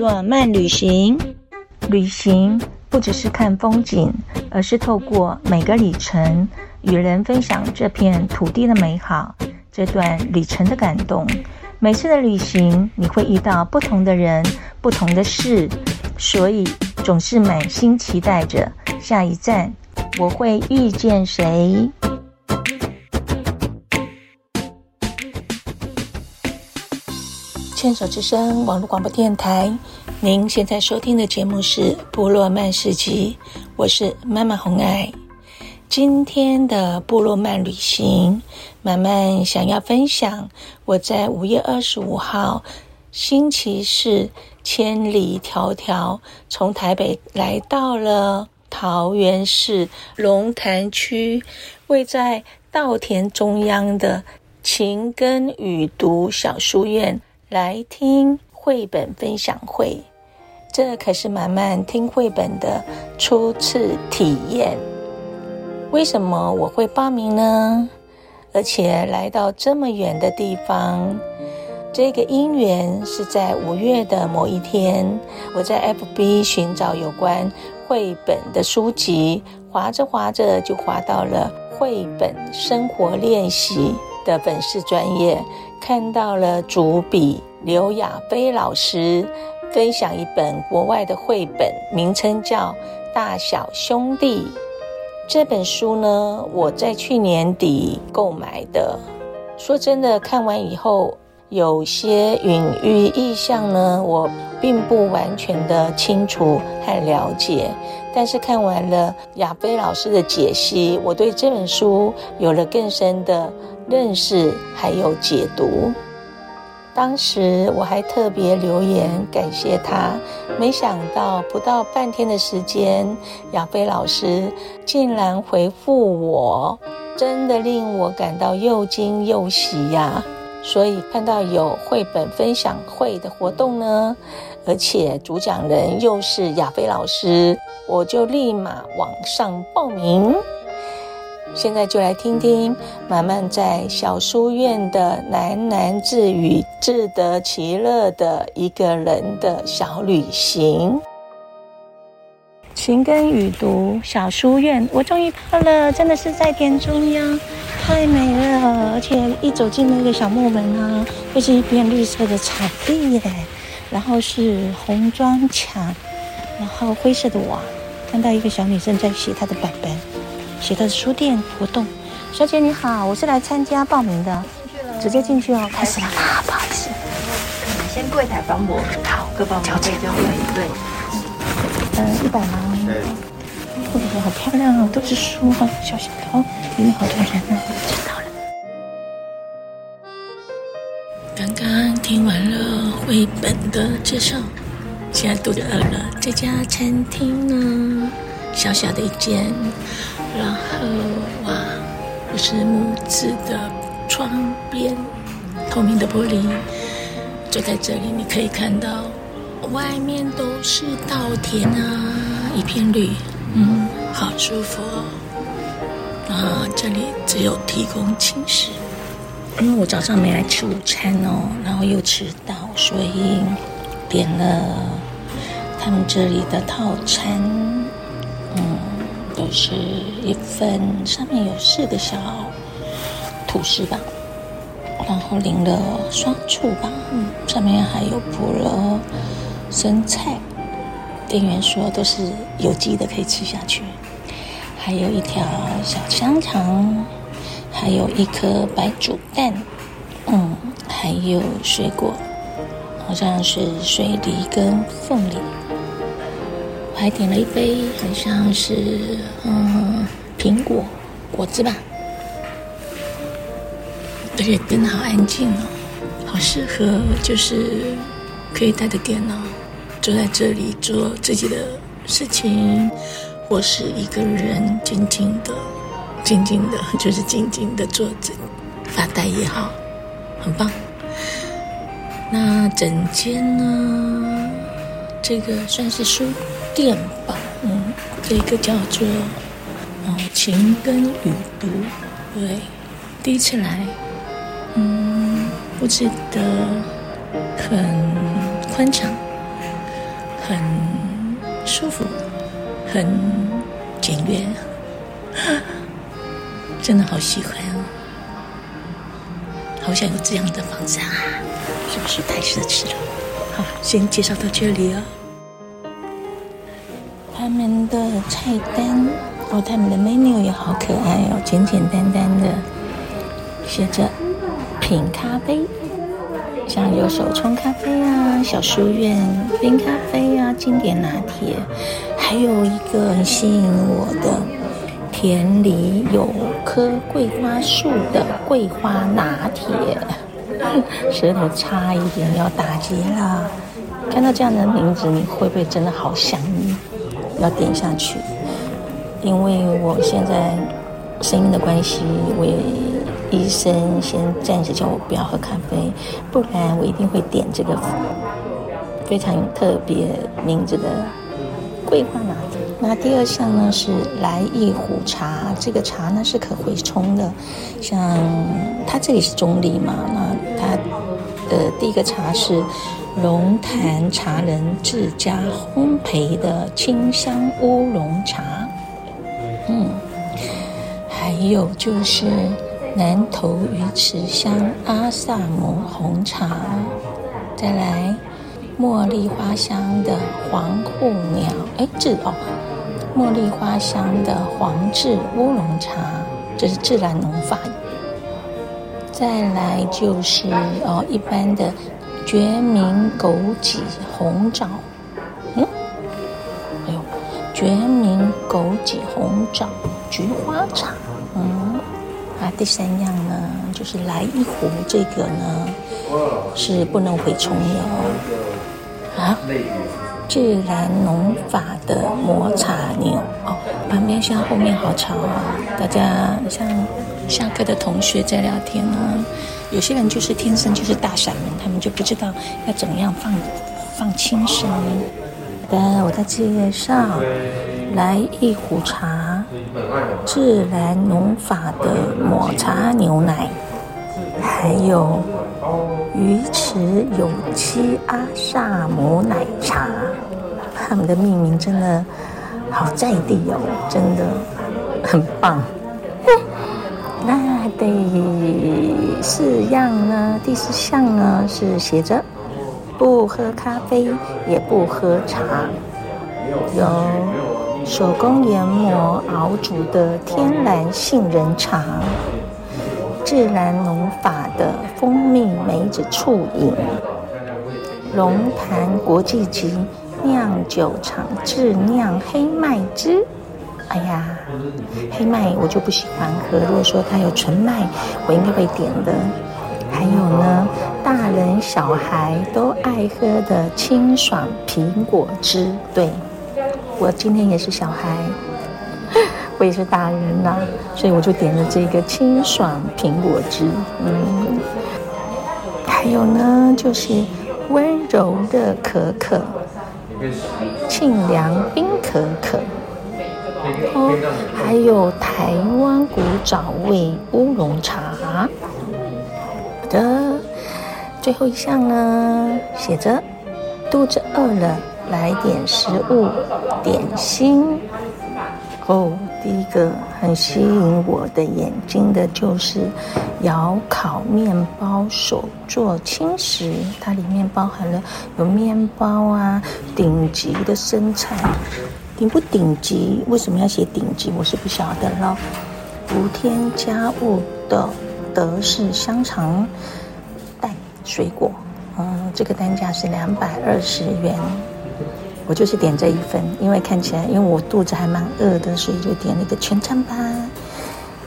部落漫旅行，旅行不只是看风景，而是透过每个里程，与人分享这片土地的美好，这段旅程的感动。每次的旅行，你会遇到不同的人，不同的事，所以总是满心期待着下一站，我会遇见谁？牵手之声网络广播电台，您现在收听的节目是《部落漫市集》，我是妈妈红爱。今天的部落漫旅行，慢慢想要分享我在五月二十五号星期四千里迢迢从台北来到了桃园市龙潭区，位在稻田中央的晴耕雨读小书院。来听绘本分享会，这可是满满听绘本的初次体验。为什么我会报名呢？而且来到这么远的地方，这个因缘是在五月的某一天，我在 FB 寻找有关绘本的书籍，滑着滑着就滑到了绘本生活练习的粉丝专业。看到了主笔刘亚飞老师分享一本国外的绘本，名称叫《大小兄弟》。这本书呢，我在去年底购买的。说真的，看完以后有些隐喻意象呢，我并不完全的清楚和了解。但是看完了亚飞老师的解析，我对这本书有了更深的。认识还有解读，当时我还特别留言感谢他，没想到不到半天的时间，亚飞老师竟然回复我，真的令我感到又惊又喜呀！所以看到有绘本分享会的活动呢，而且主讲人又是亚飞老师，我就立马网上报名。现在就来听听满满在小书院的喃喃自语，自得其乐的一个人的小旅行。晴耕雨读小书院，我终于到了，真的是在田中央，太美了！而且一走进那个小木门啊，就是一片绿色的草地耶，然后是红砖墙，然后灰色的瓦，看到一个小女生在写她的本本。写她的书店活动，小姐你好，我是来参加报名的，直接进去哦，开始了吗？不好意思，先柜台帮我，好，各帮我交钱，对对，嗯，一百吗？对，哇，好漂亮哦，都是书哈，小小的哦，里面好多人呢，听完了绘本的介绍，现在肚子饿了，这家餐厅呢，小小的一间。然后哇，这是木质的窗边，透明的玻璃。就在这里，你可以看到外面都是稻田啊，一片绿，嗯，好舒服哦。啊，这里只有提供轻食，因为我早上没来吃午餐哦，然后又迟到，所以点了他们这里的套餐，嗯。就是一份，上面有四个小吐司吧，然后淋了酸醋吧，上面还有铺了生菜，店员说都是有机的，可以吃下去。还有一条小香肠，还有一颗白煮蛋，嗯，还有水果，好像是水梨跟凤梨。我还点了一杯，很像是嗯苹果果汁吧，而且真的好安静哦，好适合就是可以带着电脑坐在这里做自己的事情，或是一个人静静的、静静的，就是静静的坐着发呆也好，很棒。那整间呢，这个算是书。店吧，嗯，这个叫做哦，晴耕雨读，对，第一次来，嗯，布置得很宽敞，很舒服，很简约，真的好喜欢哦！好想有这样的房子啊！是不是太奢侈了？好，先介绍到这里哦。他们的菜单哦，他们的 menu 也好可爱哦，简简单单的，写着品咖啡。像有手冲咖啡啊，小书院冰咖啡啊，经典拿铁，还有一个很吸引我的田里有棵桂花树的桂花拿铁，舌头差一点要打结了。看到这样的名字，你会不会真的好想要点下去？因为我现在声音的关系，我也。医生先暂时叫我不要喝咖啡，不然我一定会点这个非常特别名字的桂花。那第二项呢是来一壶茶，这个茶呢是可回冲的。像它这里是中立嘛，那它的第一个茶是龙潭茶人自家烘焙的清香乌龙茶，嗯，还有就是。南投鱼池乡阿萨姆红茶，再来茉莉花香的黄护鸟，哎，这哦，茉莉花香的黄质乌龙茶，这是自然农法。再来就是哦，一般的决明枸杞红枣，嗯，哎呦，决明枸杞红枣菊花茶，嗯。啊，第三样呢，就是来一壶这个呢，是不能回冲的哦。啊，自然农法的抹茶牛哦，旁边像后面好吵啊！大家像下课的同学在聊天呢，有些人就是天生就是大嗓门，他们就不知道要怎么样放放轻声。好的，我在介绍，来一壶茶。自然农法的抹茶牛奶，还有鱼池有机阿萨姆奶茶，他们的命名真的好在地哦，真的很棒。那第四样呢？第四项呢是写着不喝咖啡也不喝茶，有。手工研磨熬煮的天然杏仁茶，自然农法的蜂蜜梅子醋饮，龙潭国际级酿酒厂自酿黑麦汁。哎呀，黑麦我就不喜欢喝，如果说它有纯麦，我应该会点的。还有呢，大人小孩都爱喝的清爽苹果汁，对。我今天也是小孩，我也是大人呐、啊，所以我就点了这个清爽苹果汁。嗯，还有呢，就是温柔的可可，沁凉冰可可。哦，还有台湾古早味乌龙茶。好的，最后一项呢，写着肚子饿了。来点食物，点心。哦，第一个很吸引我的眼睛的就是窑烤面包，手作轻食。它里面包含了有面包啊，顶级的生菜。顶不顶级？为什么要写顶级？我是不晓得了。无添加物的德式香肠蛋水果，嗯，这个单价是两百二十元。我就是点这一份，因为看起来，因为我肚子还蛮饿的，所以就点了一个全餐吧。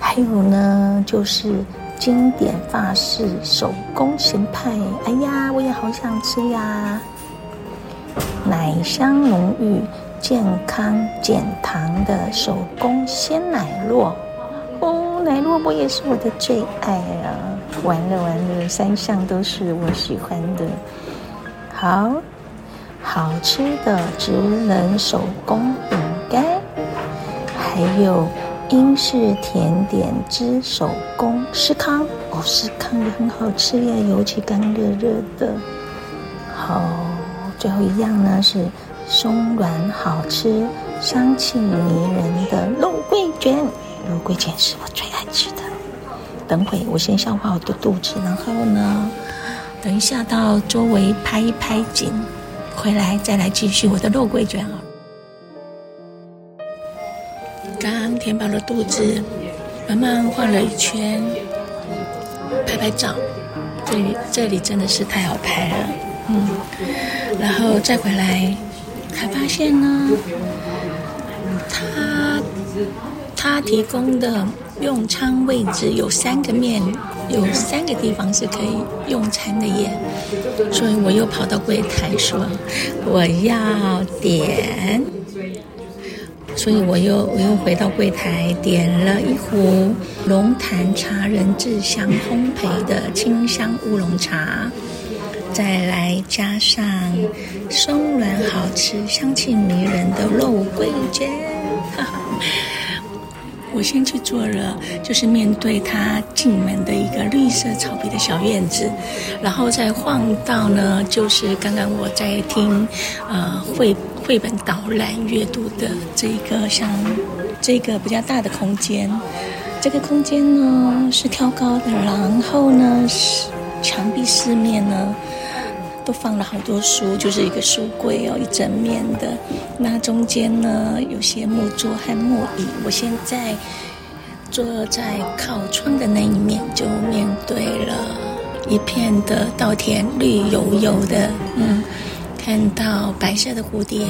还有呢，就是经典法式手工咸派，哎呀，我也好想吃呀！奶香浓郁、健康减糖的手工鲜奶酪，哦，奶酪我也是我的最爱啊！完了完了，三项都是我喜欢的，好。好吃的职人手工饼干，还有英式甜点之手工司康哦，司康也很好吃呀，尤其刚热热的。好，最后一样呢是松软好吃、香气迷人的肉桂卷。肉桂卷是我最爱吃的。等会我先消化我的肚子，然后呢，等一下到周围拍一拍景，回来再来继续我的肉桂卷啊。刚填饱了肚子，慢慢晃了一圈，拍拍照。这里这里真的是太好拍了，嗯。然后再回来，才发现呢，他他提供的用餐位置有三个面，有三个地方是可以用餐的耶。所以我又跑到柜台说，我要点。所以我又我又回到柜台，点了一壶龙潭茶人自香烘焙的清香乌龙茶，再来加上松软好吃、香气迷人的肉桂卷。我先去做了，就是面对他进门的一个绿色草皮的小院子，然后再晃到呢，就是刚刚我在听，呃，绘绘本导览阅读的这个像这个比较大的空间，这个空间呢是挑高的，然后呢是墙壁四面呢都放了好多书，就是一个书柜哦，一整面的。那中间呢有些木桌和木椅，我现在坐在靠窗的那一面，就面对了一片的稻田，绿油油的，嗯，看到白色的蝴蝶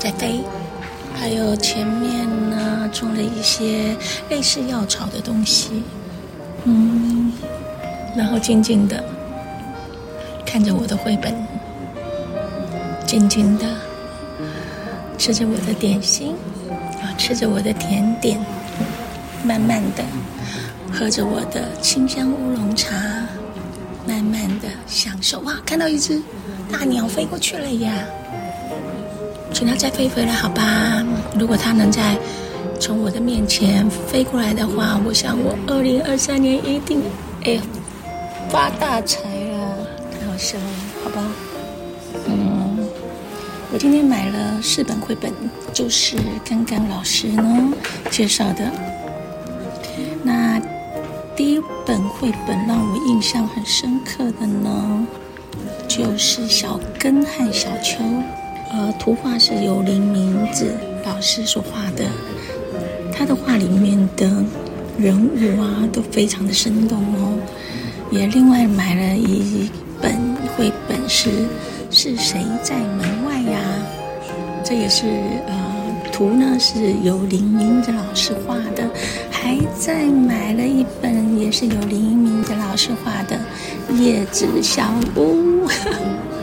在飞，还有前面呢种了一些类似药草的东西，嗯，然后静静的看着我的绘本，静静的。吃着我的点心，啊，吃着我的甜点，慢慢的喝着我的清香乌龙茶，慢慢的享受。哇，看到一只大鸟飞过去了呀！请它再飞回来，好吧？如果它能再从我的面前飞过来的话，我想我二零二三年一定哎发大财。太好笑了，好吧？嗯。我今天买了四本绘本，就是刚刚老师呢介绍的。那第一本绘本让我印象很深刻的呢，就是小根和小秋。呃，图画是由林明子老师所画的，他的画里面的人物啊都非常的生动哦。也另外买了一是。是谁在门外呀？这也是呃，图呢是由林明哲老师画的，还再买了一本也是由林明哲老师画的《叶子小屋》，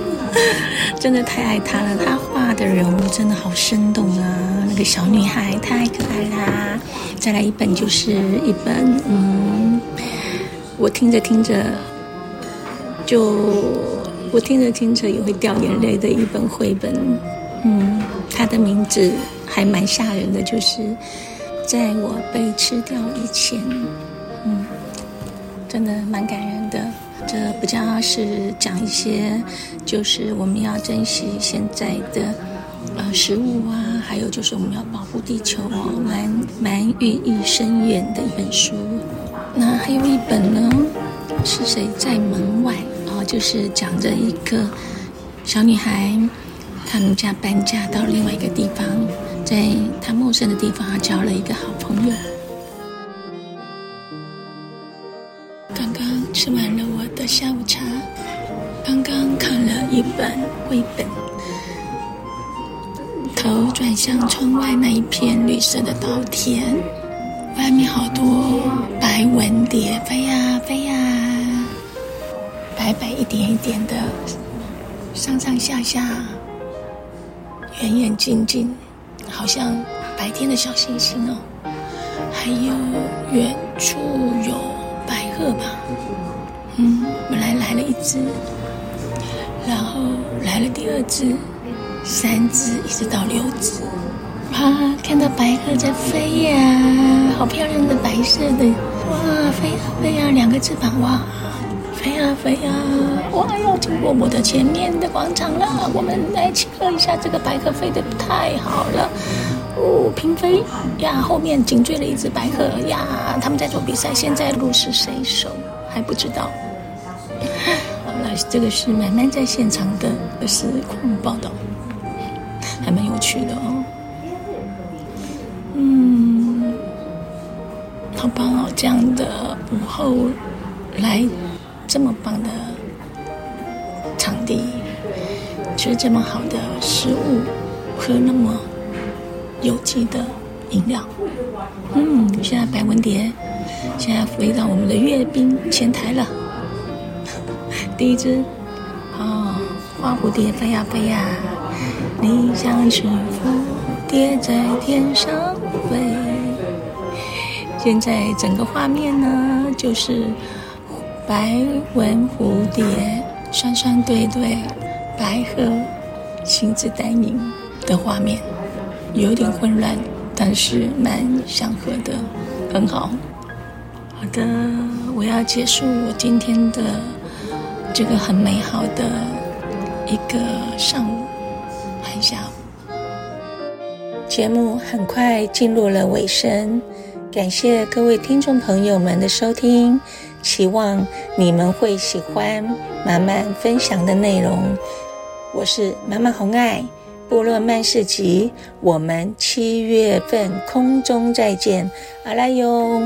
真的太爱他了。他画的人物真的好生动啊，那个小女孩太可爱啦。再来一本就是一本嗯，我听着听着就。我听着听着也会掉眼泪的一本绘本，嗯，它的名字还蛮吓人的，就是在我被吃掉以前，嗯，真的蛮感人的。这比较是讲一些，就是我们要珍惜现在的呃食物啊，还有就是我们要保护地球哦，蛮蛮寓意深远的一本书。那还有一本呢，是谁在门外？就是讲着一个小女孩，她们家搬家到另外一个地方，在她陌生的地方交了一个好朋友。刚刚吃完了我的下午茶，刚刚看了一本绘本，头转向窗外那一片绿色的稻田，外面好多白纹蝶飞呀飞呀。白白一点一点的，上上下下，远远近近，好像白天的小星星哦。还有远处有白鹤吧，嗯，本来来了一只，然后来了第二只，三只，一直到六只。哇，看到白鹤在飞呀，好漂亮的白色的，哇，飞呀飞呀，两个翅膀哇。飞呀飞呀，我要经过我的前面的广场了。我们来庆贺一下这个白鹤飞的太好了哦，平飞呀，后面紧追了一只白鹤呀，他们在做比赛，现在鹿是谁手还不知道。好了，这个是满满在现场的实况报道，还蛮有趣的哦。嗯，好吧，这样的午后来这么棒的场地，吃这么好的食物，喝那么有机的饮料。嗯，现在白文蝶现在飞到我们的阅兵前台了。第一只，哦，花蝴蝶飞呀飞呀，你像是蝴蝶在天上飞。现在整个画面呢，就是白文蝴蝶双双对对，白鹤亲自带领的画面，有点混乱，但是蛮祥和的，很好。好的，我要结束我今天的。这个很美好的一个上午，还下午，节目很快进入了尾声。感谢各位听众朋友们的收听，希望你们会喜欢满满分享的内容。我是满满红爱，部落漫市集，我们七月份空中再见，阿拉哟。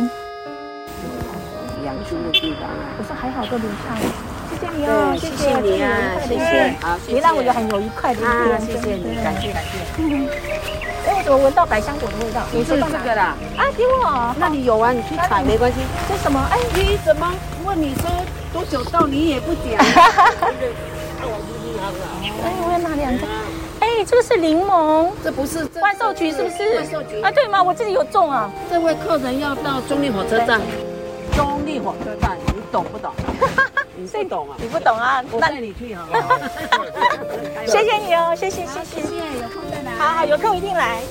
养猪的地方啊，我说还好，都留下来。谢谢你哦，谢谢你啊，谢谢，好，你让我有很有愉快的一天，谢谢你，感谢感谢。哎，我闻到百香果的味道？你是这个啦？啊，给我。那你有啊？你去采没关系。这什么？哎，你怎么问你说多久到？你也不讲。哎，我要拿两个。哎，这个是柠檬，这不是万寿菊是不是？万寿菊。啊，对吗？我自己有种啊。这位客人要到中立火车站。中立火车站，你懂不懂？你不懂啊？你不懂啊？我带你去好不好？谢谢你哦，谢谢谢谢，谢谢，有空再来。好好，有空一定来。